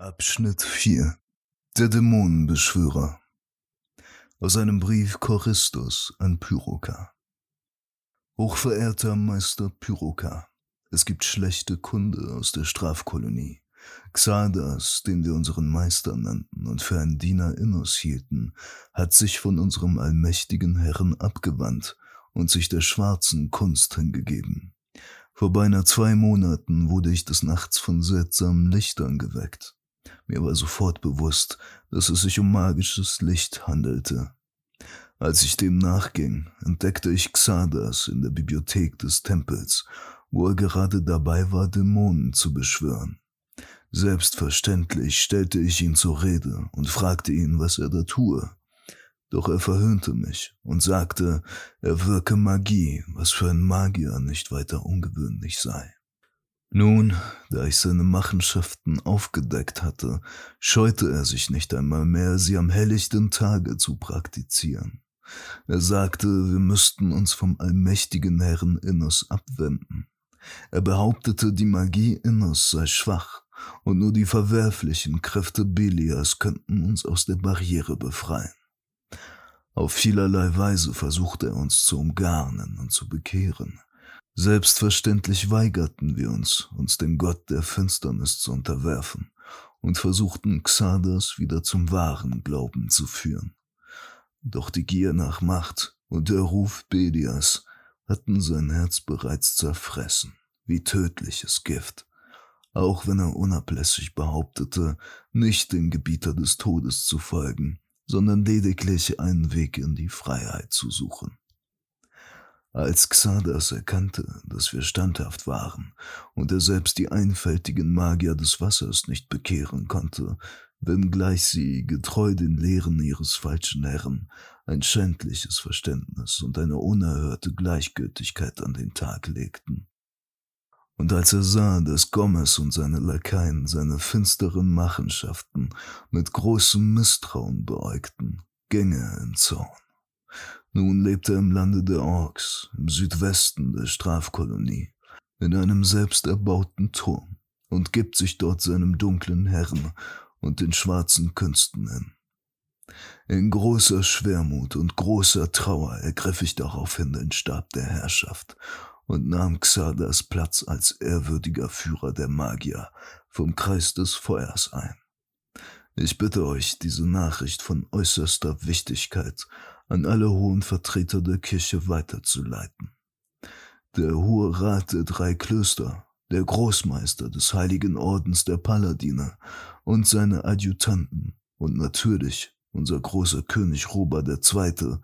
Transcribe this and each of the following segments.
Abschnitt 4 Der Dämonenbeschwörer Aus einem Brief Choristus an Pyroka Hochverehrter Meister Pyroka, es gibt schlechte Kunde aus der Strafkolonie. Xardas, den wir unseren Meister nannten und für einen Diener Innos hielten, hat sich von unserem allmächtigen Herrn abgewandt und sich der schwarzen Kunst hingegeben. Vor beinahe zwei Monaten wurde ich des Nachts von seltsamen Lichtern geweckt. Mir war sofort bewusst, dass es sich um magisches Licht handelte. Als ich dem nachging, entdeckte ich Xardas in der Bibliothek des Tempels, wo er gerade dabei war, Dämonen zu beschwören. Selbstverständlich stellte ich ihn zur Rede und fragte ihn, was er da tue. Doch er verhöhnte mich und sagte, er wirke Magie, was für ein Magier nicht weiter ungewöhnlich sei. Nun, da ich seine Machenschaften aufgedeckt hatte, scheute er sich nicht einmal mehr, sie am helllichten Tage zu praktizieren. Er sagte, wir müssten uns vom allmächtigen Herrn Innos abwenden. Er behauptete, die Magie Innos sei schwach und nur die verwerflichen Kräfte Belias könnten uns aus der Barriere befreien. Auf vielerlei Weise versuchte er uns zu umgarnen und zu bekehren. Selbstverständlich weigerten wir uns, uns dem Gott der Finsternis zu unterwerfen und versuchten Xardas wieder zum wahren Glauben zu führen. Doch die Gier nach Macht und der Ruf Bedias hatten sein Herz bereits zerfressen, wie tödliches Gift, auch wenn er unablässig behauptete, nicht dem Gebieter des Todes zu folgen, sondern lediglich einen Weg in die Freiheit zu suchen. Als Xardas erkannte, dass wir standhaft waren und er selbst die einfältigen Magier des Wassers nicht bekehren konnte, wenngleich sie, getreu den Lehren ihres falschen Herren, ein schändliches Verständnis und eine unerhörte Gleichgültigkeit an den Tag legten. Und als er sah, dass Gomez und seine Lakaien seine finsteren Machenschaften mit großem Misstrauen beäugten, ging er in Zorn. Nun lebt er im Lande der Orks, im Südwesten der Strafkolonie, in einem selbst erbauten Turm und gibt sich dort seinem dunklen Herrn und den schwarzen Künsten hin. In großer Schwermut und großer Trauer ergriff ich daraufhin den Stab der Herrschaft und nahm Xardas Platz als ehrwürdiger Führer der Magier vom Kreis des Feuers ein. Ich bitte euch, diese Nachricht von äußerster Wichtigkeit an alle hohen Vertreter der Kirche weiterzuleiten. Der Hohe Rat der drei Klöster, der Großmeister des Heiligen Ordens der Paladine und seine Adjutanten und natürlich unser großer König Robert II.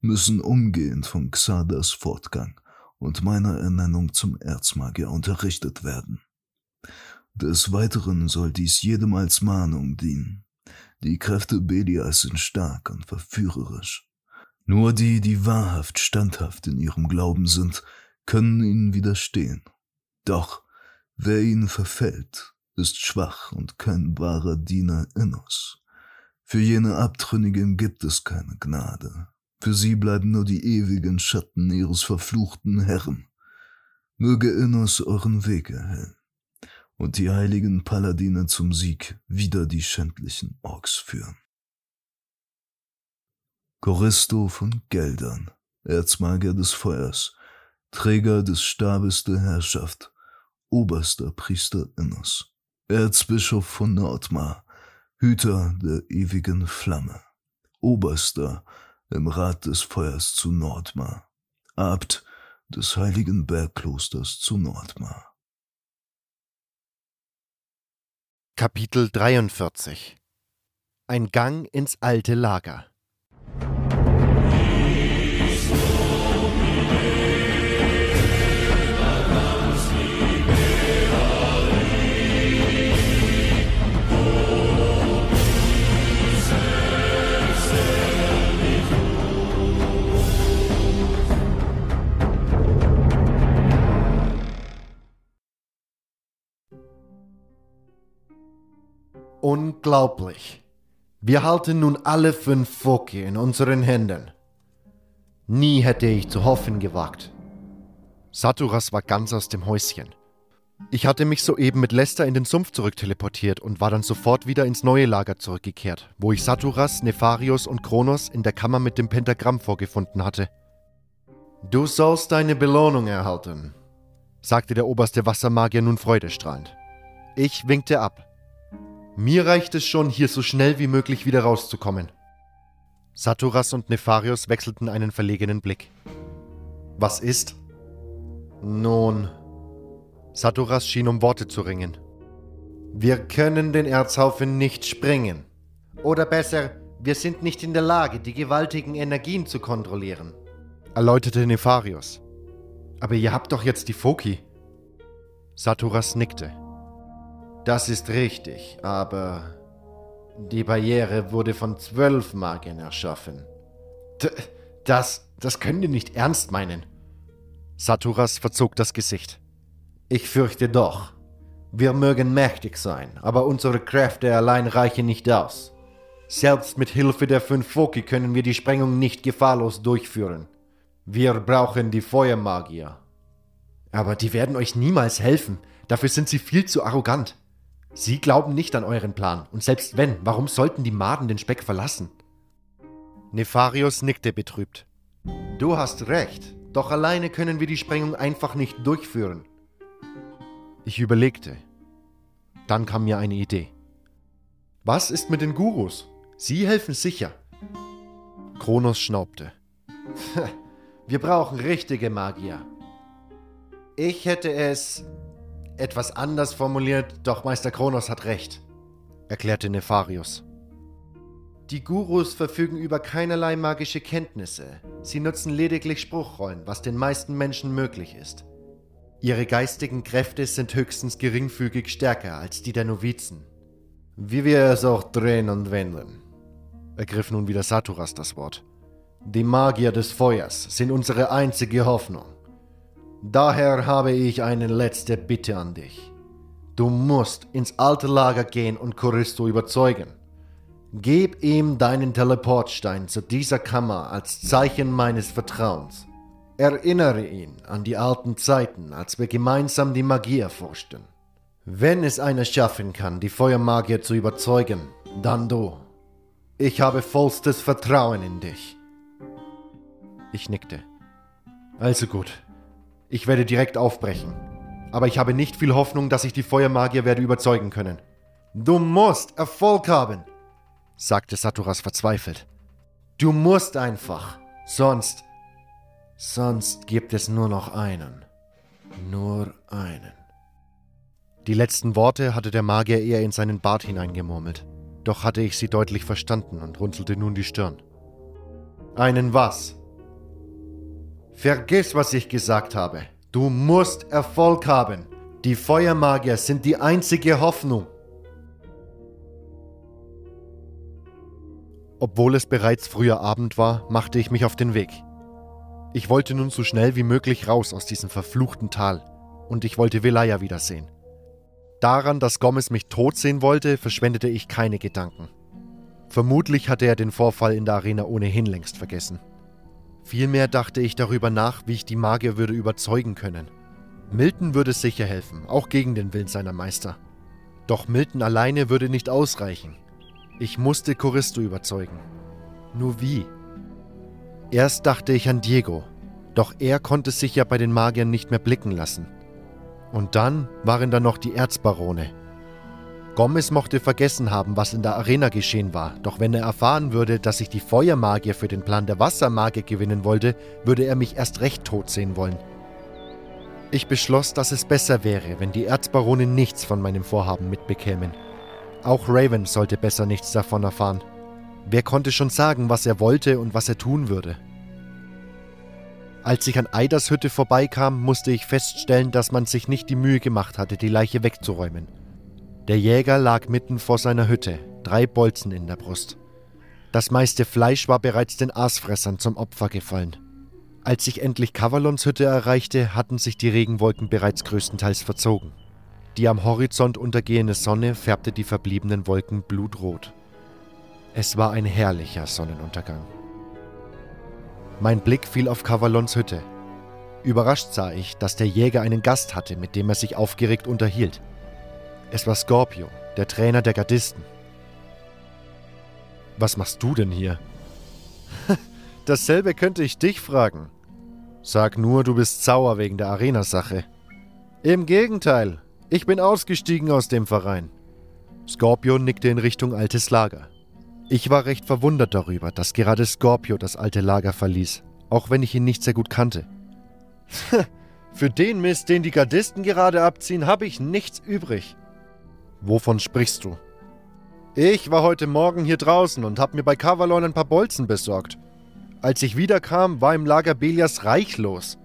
müssen umgehend von Xardas Fortgang und meiner Ernennung zum Erzmagier unterrichtet werden. Des Weiteren soll dies jedem als Mahnung dienen. Die Kräfte Belias sind stark und verführerisch. Nur die, die wahrhaft standhaft in ihrem Glauben sind, können ihnen widerstehen. Doch wer ihnen verfällt, ist schwach und kein wahrer Diener Innos. Für jene Abtrünnigen gibt es keine Gnade. Für sie bleiben nur die ewigen Schatten ihres verfluchten Herrn. Möge Innos euren Weg erhellen und die heiligen Paladine zum Sieg wider die schändlichen Orks führen. Choristo von Geldern, Erzmagier des Feuers, Träger des Stabes der Herrschaft, oberster Priester Innos, Erzbischof von Nordmar, Hüter der ewigen Flamme, oberster im Rat des Feuers zu Nordmar, Abt des heiligen Bergklosters zu Nordmar. Kapitel 43 Ein Gang ins alte Lager Unglaublich. Wir halten nun alle fünf Foki in unseren Händen. Nie hätte ich zu hoffen gewagt. Saturas war ganz aus dem Häuschen. Ich hatte mich soeben mit Lester in den Sumpf zurückteleportiert und war dann sofort wieder ins neue Lager zurückgekehrt, wo ich Saturas, Nefarius und Kronos in der Kammer mit dem Pentagramm vorgefunden hatte. Du sollst deine Belohnung erhalten, sagte der oberste Wassermagier nun freudestrahlend. Ich winkte ab. Mir reicht es schon, hier so schnell wie möglich wieder rauszukommen. Saturas und Nefarius wechselten einen verlegenen Blick. Was ist? Nun, Saturas schien um Worte zu ringen. Wir können den Erzhaufen nicht sprengen. Oder besser, wir sind nicht in der Lage, die gewaltigen Energien zu kontrollieren, erläuterte Nefarius. Aber ihr habt doch jetzt die Foki. Saturas nickte. Das ist richtig, aber die Barriere wurde von zwölf Magiern erschaffen. D das, das können die nicht ernst meinen. Saturas verzog das Gesicht. Ich fürchte doch. Wir mögen mächtig sein, aber unsere Kräfte allein reichen nicht aus. Selbst mit Hilfe der fünf Foki können wir die Sprengung nicht gefahrlos durchführen. Wir brauchen die Feuermagier. Aber die werden euch niemals helfen. Dafür sind sie viel zu arrogant. Sie glauben nicht an euren Plan. Und selbst wenn, warum sollten die Maden den Speck verlassen? Nefarius nickte betrübt. Du hast recht, doch alleine können wir die Sprengung einfach nicht durchführen. Ich überlegte. Dann kam mir eine Idee. Was ist mit den Gurus? Sie helfen sicher. Kronos schnaubte. Wir brauchen richtige Magier. Ich hätte es etwas anders formuliert, doch Meister Kronos hat recht, erklärte Nefarius. Die Gurus verfügen über keinerlei magische Kenntnisse. Sie nutzen lediglich Spruchrollen, was den meisten Menschen möglich ist. Ihre geistigen Kräfte sind höchstens geringfügig stärker als die der Novizen. Wie wir es auch drehen und wenden, ergriff nun wieder Saturas das Wort. Die Magier des Feuers sind unsere einzige Hoffnung. Daher habe ich eine letzte Bitte an dich. Du musst ins alte Lager gehen und Choristo überzeugen. Gib ihm deinen Teleportstein zu dieser Kammer als Zeichen meines Vertrauens. Erinnere ihn an die alten Zeiten, als wir gemeinsam die Magie erforschten. Wenn es einer schaffen kann, die Feuermagier zu überzeugen, dann du. Ich habe vollstes Vertrauen in dich. Ich nickte. Also gut. Ich werde direkt aufbrechen. Aber ich habe nicht viel Hoffnung, dass ich die Feuermagier werde überzeugen können. Du musst Erfolg haben, sagte Saturas verzweifelt. Du musst einfach. Sonst Sonst gibt es nur noch einen. Nur einen. Die letzten Worte hatte der Magier eher in seinen Bart hineingemurmelt. Doch hatte ich sie deutlich verstanden und runzelte nun die Stirn. Einen was? Vergiss, was ich gesagt habe. Du musst Erfolg haben. Die Feuermagier sind die einzige Hoffnung. Obwohl es bereits früher Abend war, machte ich mich auf den Weg. Ich wollte nun so schnell wie möglich raus aus diesem verfluchten Tal und ich wollte Velaya wiedersehen. Daran, dass Gomez mich tot sehen wollte, verschwendete ich keine Gedanken. Vermutlich hatte er den Vorfall in der Arena ohnehin längst vergessen. Vielmehr dachte ich darüber nach, wie ich die Magier würde überzeugen können. Milton würde sicher helfen, auch gegen den Willen seiner Meister. Doch Milton alleine würde nicht ausreichen. Ich musste Choristo überzeugen. Nur wie? Erst dachte ich an Diego, doch er konnte sich ja bei den Magiern nicht mehr blicken lassen. Und dann waren da noch die Erzbarone. Gomez mochte vergessen haben, was in der Arena geschehen war, doch wenn er erfahren würde, dass ich die Feuermagier für den Plan der Wassermagier gewinnen wollte, würde er mich erst recht tot sehen wollen. Ich beschloss, dass es besser wäre, wenn die Erzbarone nichts von meinem Vorhaben mitbekämen. Auch Raven sollte besser nichts davon erfahren. Wer konnte schon sagen, was er wollte und was er tun würde? Als ich an Eiders Hütte vorbeikam, musste ich feststellen, dass man sich nicht die Mühe gemacht hatte, die Leiche wegzuräumen. Der Jäger lag mitten vor seiner Hütte, drei Bolzen in der Brust. Das meiste Fleisch war bereits den Aasfressern zum Opfer gefallen. Als ich endlich Kavalons Hütte erreichte, hatten sich die Regenwolken bereits größtenteils verzogen. Die am Horizont untergehende Sonne färbte die verbliebenen Wolken blutrot. Es war ein herrlicher Sonnenuntergang. Mein Blick fiel auf Cavalons Hütte. Überrascht sah ich, dass der Jäger einen Gast hatte, mit dem er sich aufgeregt unterhielt. Es war Scorpio, der Trainer der Gardisten. Was machst du denn hier? Dasselbe könnte ich dich fragen. Sag nur, du bist sauer wegen der Arenasache. Im Gegenteil, ich bin ausgestiegen aus dem Verein. Scorpio nickte in Richtung altes Lager. Ich war recht verwundert darüber, dass gerade Scorpio das alte Lager verließ, auch wenn ich ihn nicht sehr gut kannte. Für den Mist, den die Gardisten gerade abziehen, habe ich nichts übrig. Wovon sprichst du? Ich war heute Morgen hier draußen und habe mir bei Cavalon ein paar Bolzen besorgt. Als ich wiederkam, war im Lager Belias reichlos.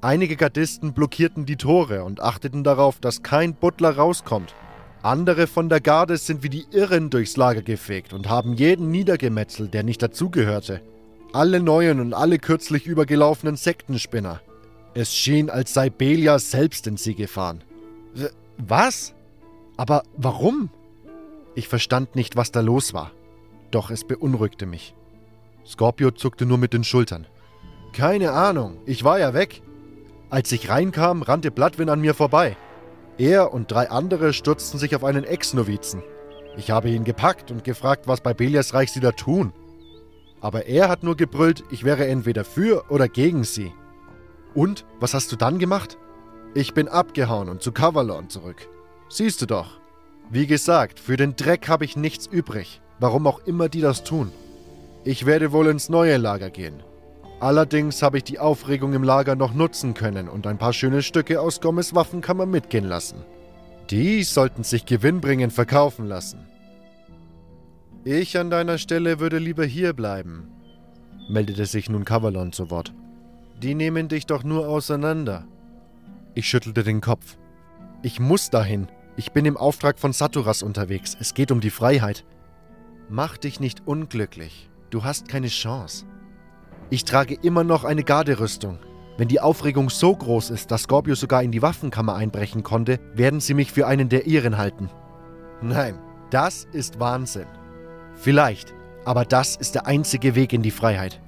Einige Gardisten blockierten die Tore und achteten darauf, dass kein Butler rauskommt. Andere von der Garde sind wie die Irren durchs Lager gefegt und haben jeden niedergemetzelt, der nicht dazugehörte. Alle neuen und alle kürzlich übergelaufenen Sektenspinner. Es schien, als sei Belia selbst in sie gefahren. Was? Aber warum? Ich verstand nicht, was da los war. Doch es beunruhigte mich. Scorpio zuckte nur mit den Schultern. Keine Ahnung, ich war ja weg. Als ich reinkam, rannte Bloodwin an mir vorbei. Er und drei andere stürzten sich auf einen Ex-Novizen. Ich habe ihn gepackt und gefragt, was bei Belias Reich sie da tun. Aber er hat nur gebrüllt, ich wäre entweder für oder gegen sie. Und, was hast du dann gemacht? Ich bin abgehauen und zu Cavalon zurück. Siehst du doch. Wie gesagt, für den Dreck habe ich nichts übrig, warum auch immer die das tun. Ich werde wohl ins neue Lager gehen. Allerdings habe ich die Aufregung im Lager noch nutzen können und ein paar schöne Stücke aus Gommes Waffenkammer mitgehen lassen. Die sollten sich gewinnbringend verkaufen lassen. Ich an deiner Stelle würde lieber hier bleiben, meldete sich nun Cavalon zu Wort. Die nehmen dich doch nur auseinander. Ich schüttelte den Kopf. Ich muss dahin. Ich bin im Auftrag von Saturas unterwegs. Es geht um die Freiheit. Mach dich nicht unglücklich. Du hast keine Chance. Ich trage immer noch eine Garderüstung. Wenn die Aufregung so groß ist, dass Scorpio sogar in die Waffenkammer einbrechen konnte, werden sie mich für einen der ihren halten. Nein, das ist Wahnsinn. Vielleicht, aber das ist der einzige Weg in die Freiheit.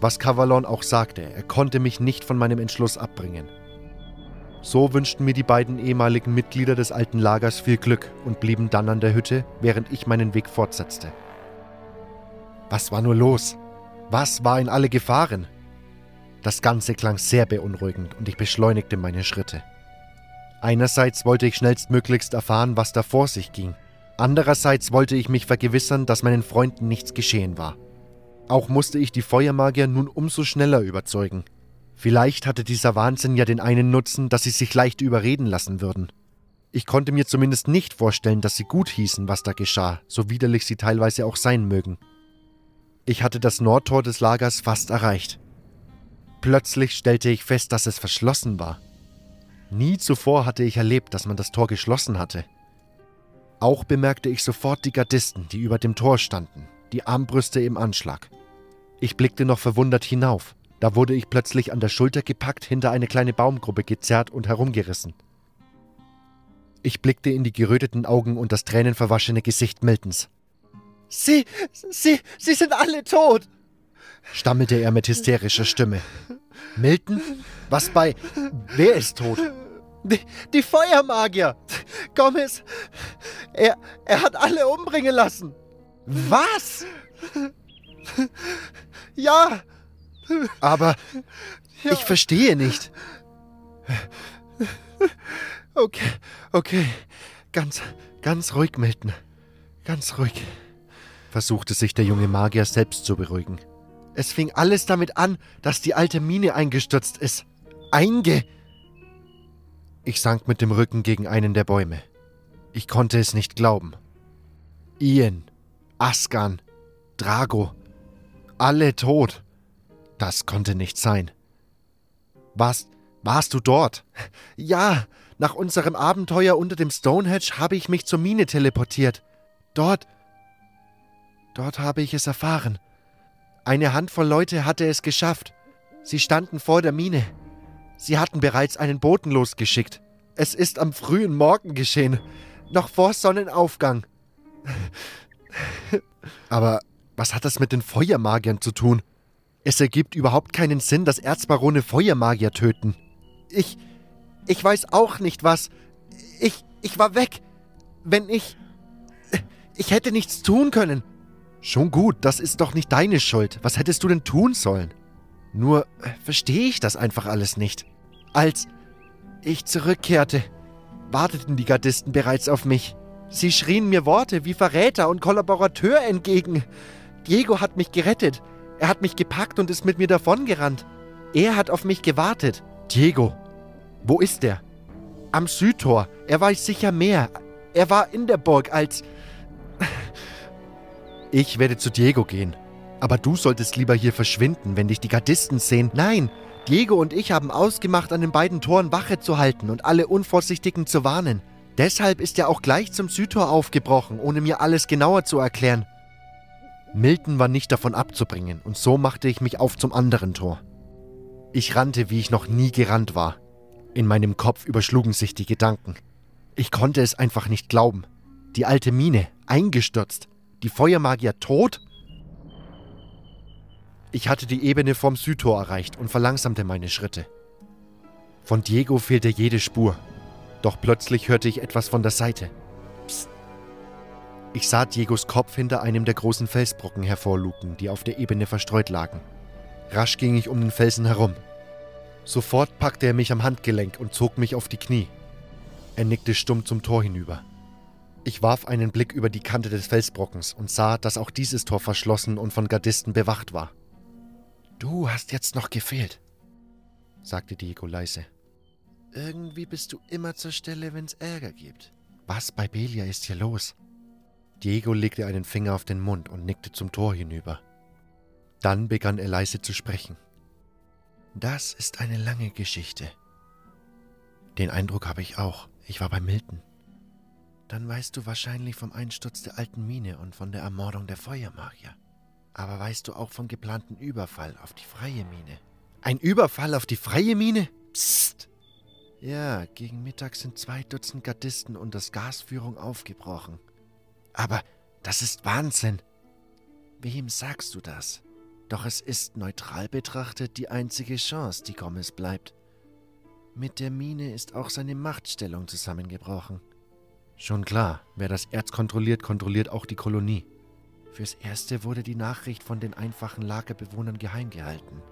Was Cavalon auch sagte, er konnte mich nicht von meinem Entschluss abbringen. So wünschten mir die beiden ehemaligen Mitglieder des alten Lagers viel Glück und blieben dann an der Hütte, während ich meinen Weg fortsetzte. Was war nur los? Was war in alle Gefahren? Das Ganze klang sehr beunruhigend und ich beschleunigte meine Schritte. Einerseits wollte ich schnellstmöglichst erfahren, was da vor sich ging. Andererseits wollte ich mich vergewissern, dass meinen Freunden nichts geschehen war. Auch musste ich die Feuermagier nun umso schneller überzeugen. Vielleicht hatte dieser Wahnsinn ja den einen Nutzen, dass sie sich leicht überreden lassen würden. Ich konnte mir zumindest nicht vorstellen, dass sie gut hießen, was da geschah, so widerlich sie teilweise auch sein mögen. Ich hatte das Nordtor des Lagers fast erreicht. Plötzlich stellte ich fest, dass es verschlossen war. Nie zuvor hatte ich erlebt, dass man das Tor geschlossen hatte. Auch bemerkte ich sofort die Gardisten, die über dem Tor standen, die Armbrüste im Anschlag. Ich blickte noch verwundert hinauf. Da wurde ich plötzlich an der Schulter gepackt, hinter eine kleine Baumgruppe gezerrt und herumgerissen. Ich blickte in die geröteten Augen und das tränenverwaschene Gesicht Miltons. Sie, Sie, Sie sind alle tot, stammelte er mit hysterischer Stimme. Milton? Was bei. Wer ist tot? Die, die Feuermagier! Gomez! Er, er hat alle umbringen lassen! Was? Ja! Aber ja. ich verstehe nicht. Okay, okay. Ganz, ganz ruhig, Milton. Ganz ruhig versuchte sich der junge Magier selbst zu beruhigen. Es fing alles damit an, dass die alte Mine eingestürzt ist. Einge. Ich sank mit dem Rücken gegen einen der Bäume. Ich konnte es nicht glauben. Ian, Askan, Drago, alle tot. Das konnte nicht sein. Warst, warst du dort? Ja, nach unserem Abenteuer unter dem Stonehenge habe ich mich zur Mine teleportiert. Dort Dort habe ich es erfahren. Eine Handvoll Leute hatte es geschafft. Sie standen vor der Mine. Sie hatten bereits einen Boten losgeschickt. Es ist am frühen Morgen geschehen, noch vor Sonnenaufgang. Aber was hat das mit den Feuermagiern zu tun? Es ergibt überhaupt keinen Sinn, dass Erzbarone Feuermagier töten. Ich. Ich weiß auch nicht was. Ich. Ich war weg. Wenn ich. Ich hätte nichts tun können. Schon gut, das ist doch nicht deine Schuld. Was hättest du denn tun sollen? Nur äh, verstehe ich das einfach alles nicht. Als ich zurückkehrte, warteten die Gardisten bereits auf mich. Sie schrien mir Worte wie Verräter und Kollaborateur entgegen. Diego hat mich gerettet. Er hat mich gepackt und ist mit mir davongerannt. Er hat auf mich gewartet. Diego, wo ist er? Am Südtor. Er weiß sicher mehr. Er war in der Burg als... Ich werde zu Diego gehen. Aber du solltest lieber hier verschwinden, wenn dich die Gardisten sehen. Nein, Diego und ich haben ausgemacht, an den beiden Toren Wache zu halten und alle Unvorsichtigen zu warnen. Deshalb ist er auch gleich zum Südtor aufgebrochen, ohne mir alles genauer zu erklären. Milton war nicht davon abzubringen, und so machte ich mich auf zum anderen Tor. Ich rannte, wie ich noch nie gerannt war. In meinem Kopf überschlugen sich die Gedanken. Ich konnte es einfach nicht glauben. Die alte Mine, eingestürzt. Die Feuermagier tot? Ich hatte die Ebene vom Südtor erreicht und verlangsamte meine Schritte. Von Diego fehlte jede Spur. Doch plötzlich hörte ich etwas von der Seite. Ich sah Diegos Kopf hinter einem der großen Felsbrocken hervorluken, die auf der Ebene verstreut lagen. Rasch ging ich um den Felsen herum. Sofort packte er mich am Handgelenk und zog mich auf die Knie. Er nickte stumm zum Tor hinüber. Ich warf einen Blick über die Kante des Felsbrockens und sah, dass auch dieses Tor verschlossen und von Gardisten bewacht war. Du hast jetzt noch gefehlt, sagte Diego leise. Irgendwie bist du immer zur Stelle, wenn's Ärger gibt. Was bei Belia ist hier los? Diego legte einen Finger auf den Mund und nickte zum Tor hinüber. Dann begann er leise zu sprechen. Das ist eine lange Geschichte. Den Eindruck habe ich auch. Ich war bei Milton. Dann weißt du wahrscheinlich vom Einsturz der alten Mine und von der Ermordung der Feuermagier. Aber weißt du auch vom geplanten Überfall auf die freie Mine? Ein Überfall auf die freie Mine? Psst! Ja, gegen Mittag sind zwei Dutzend Gardisten und das Gasführung aufgebrochen. Aber das ist Wahnsinn. Wem sagst du das? Doch es ist neutral betrachtet die einzige Chance, die Gomez bleibt. Mit der Mine ist auch seine Machtstellung zusammengebrochen. Schon klar, wer das Erz kontrolliert, kontrolliert auch die Kolonie. Fürs Erste wurde die Nachricht von den einfachen Lagerbewohnern geheim gehalten.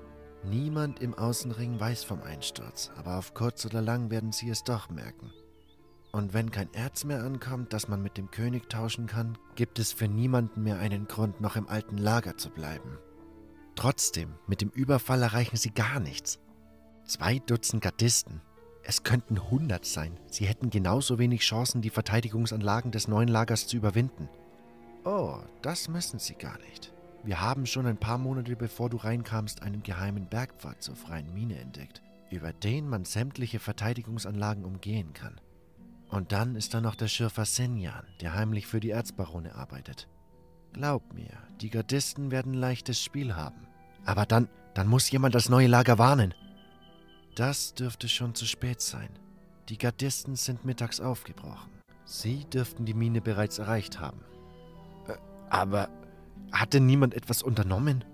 Niemand im Außenring weiß vom Einsturz, aber auf kurz oder lang werden sie es doch merken. Und wenn kein Erz mehr ankommt, das man mit dem König tauschen kann, gibt es für niemanden mehr einen Grund, noch im alten Lager zu bleiben. Trotzdem, mit dem Überfall erreichen sie gar nichts. Zwei Dutzend Gardisten. Es könnten hundert sein. Sie hätten genauso wenig Chancen, die Verteidigungsanlagen des neuen Lagers zu überwinden. Oh, das müssen Sie gar nicht. Wir haben schon ein paar Monate bevor du reinkamst einen geheimen Bergpfad zur freien Mine entdeckt, über den man sämtliche Verteidigungsanlagen umgehen kann. Und dann ist da noch der Schürfer Senjan, der heimlich für die Erzbarone arbeitet. Glaub mir, die Gardisten werden leichtes Spiel haben. Aber dann, dann muss jemand das neue Lager warnen. Das dürfte schon zu spät sein. Die Gardisten sind mittags aufgebrochen. Sie dürften die Mine bereits erreicht haben. Aber hatte niemand etwas unternommen?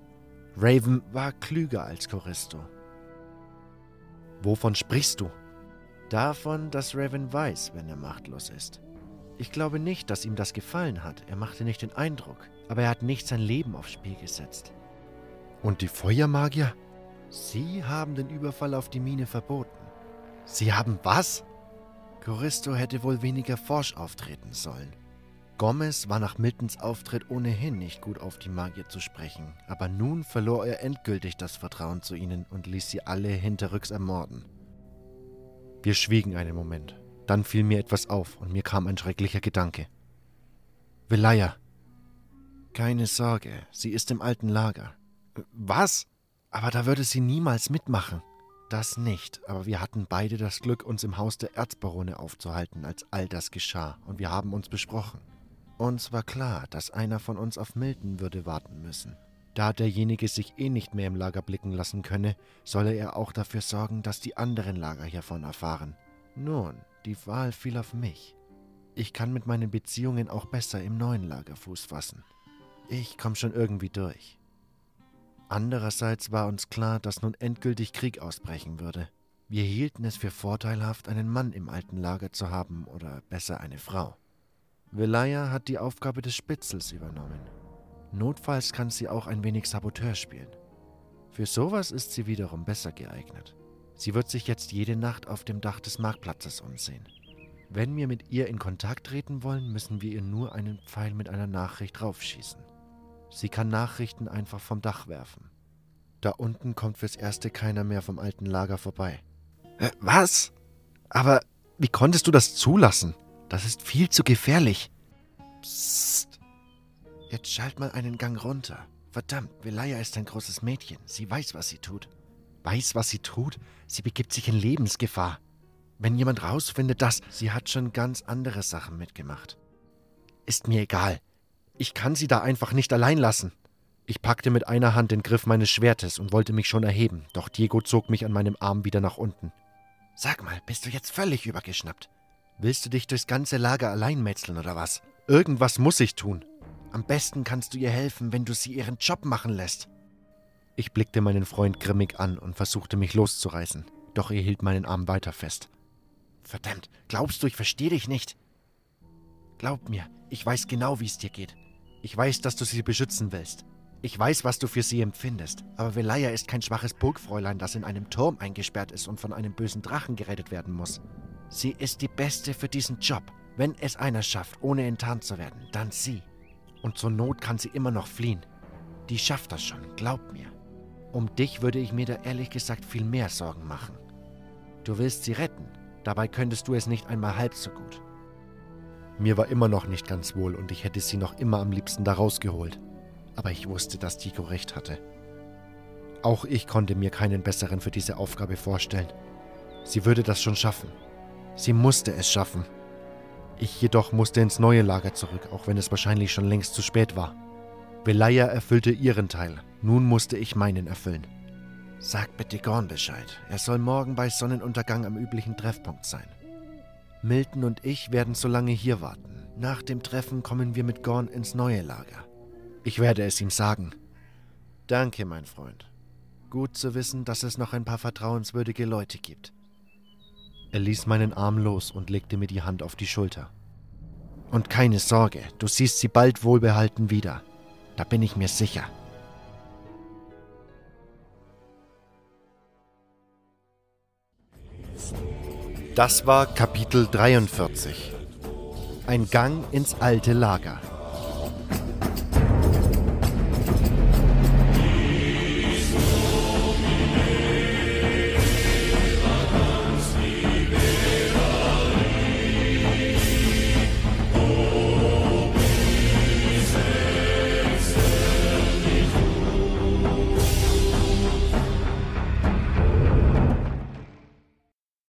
Raven war klüger als Choristo. Wovon sprichst du? Davon, dass Raven weiß, wenn er machtlos ist. Ich glaube nicht, dass ihm das gefallen hat. Er machte nicht den Eindruck. Aber er hat nicht sein Leben aufs Spiel gesetzt. Und die Feuermagier? Sie haben den Überfall auf die Mine verboten. Sie haben was? Choristo hätte wohl weniger forsch auftreten sollen. Gomez war nach Miltons Auftritt ohnehin nicht gut auf die Magier zu sprechen, aber nun verlor er endgültig das Vertrauen zu ihnen und ließ sie alle hinterrücks ermorden. Wir schwiegen einen Moment, dann fiel mir etwas auf und mir kam ein schrecklicher Gedanke. Velaya. Keine Sorge, sie ist im alten Lager. Was? Aber da würde sie niemals mitmachen. Das nicht, aber wir hatten beide das Glück, uns im Haus der Erzbarone aufzuhalten, als all das geschah, und wir haben uns besprochen. Uns war klar, dass einer von uns auf Milton würde warten müssen. Da derjenige sich eh nicht mehr im Lager blicken lassen könne, solle er auch dafür sorgen, dass die anderen Lager hiervon erfahren. Nun, die Wahl fiel auf mich. Ich kann mit meinen Beziehungen auch besser im neuen Lager Fuß fassen. Ich komme schon irgendwie durch. Andererseits war uns klar, dass nun endgültig Krieg ausbrechen würde. Wir hielten es für vorteilhaft, einen Mann im alten Lager zu haben oder besser eine Frau. Velaya hat die Aufgabe des Spitzels übernommen. Notfalls kann sie auch ein wenig Saboteur spielen. Für sowas ist sie wiederum besser geeignet. Sie wird sich jetzt jede Nacht auf dem Dach des Marktplatzes umsehen. Wenn wir mit ihr in Kontakt treten wollen, müssen wir ihr nur einen Pfeil mit einer Nachricht draufschießen. Sie kann Nachrichten einfach vom Dach werfen. Da unten kommt fürs Erste keiner mehr vom alten Lager vorbei. Äh, was? Aber wie konntest du das zulassen? Das ist viel zu gefährlich. Psst. Jetzt schalt mal einen Gang runter. Verdammt, Velaya ist ein großes Mädchen. Sie weiß, was sie tut. Weiß, was sie tut? Sie begibt sich in Lebensgefahr. Wenn jemand rausfindet, dass sie hat schon ganz andere Sachen mitgemacht. Ist mir egal. Ich kann sie da einfach nicht allein lassen. Ich packte mit einer Hand den Griff meines Schwertes und wollte mich schon erheben, doch Diego zog mich an meinem Arm wieder nach unten. Sag mal, bist du jetzt völlig übergeschnappt? Willst du dich durchs ganze Lager allein metzeln oder was? Irgendwas muss ich tun. Am besten kannst du ihr helfen, wenn du sie ihren Job machen lässt. Ich blickte meinen Freund grimmig an und versuchte mich loszureißen, doch er hielt meinen Arm weiter fest. Verdammt, glaubst du, ich verstehe dich nicht? Glaub mir, ich weiß genau, wie es dir geht. Ich weiß, dass du sie beschützen willst. Ich weiß, was du für sie empfindest, aber Velaya ist kein schwaches Burgfräulein, das in einem Turm eingesperrt ist und von einem bösen Drachen gerettet werden muss. Sie ist die Beste für diesen Job. Wenn es einer schafft, ohne enttarnt zu werden, dann sie. Und zur Not kann sie immer noch fliehen. Die schafft das schon, glaub mir. Um dich würde ich mir da ehrlich gesagt viel mehr Sorgen machen. Du willst sie retten, dabei könntest du es nicht einmal halb so gut. Mir war immer noch nicht ganz wohl und ich hätte sie noch immer am liebsten da rausgeholt. Aber ich wusste, dass Tico recht hatte. Auch ich konnte mir keinen besseren für diese Aufgabe vorstellen. Sie würde das schon schaffen. Sie musste es schaffen. Ich jedoch musste ins neue Lager zurück, auch wenn es wahrscheinlich schon längst zu spät war. Velaya erfüllte ihren Teil, nun musste ich meinen erfüllen. Sag bitte Gorn Bescheid, er soll morgen bei Sonnenuntergang am üblichen Treffpunkt sein. Milton und ich werden so lange hier warten. Nach dem Treffen kommen wir mit Gorn ins neue Lager. Ich werde es ihm sagen. Danke, mein Freund. Gut zu wissen, dass es noch ein paar vertrauenswürdige Leute gibt. Er ließ meinen Arm los und legte mir die Hand auf die Schulter. Und keine Sorge, du siehst sie bald wohlbehalten wieder. Da bin ich mir sicher. Das war Kapitel 43. Ein Gang ins alte Lager.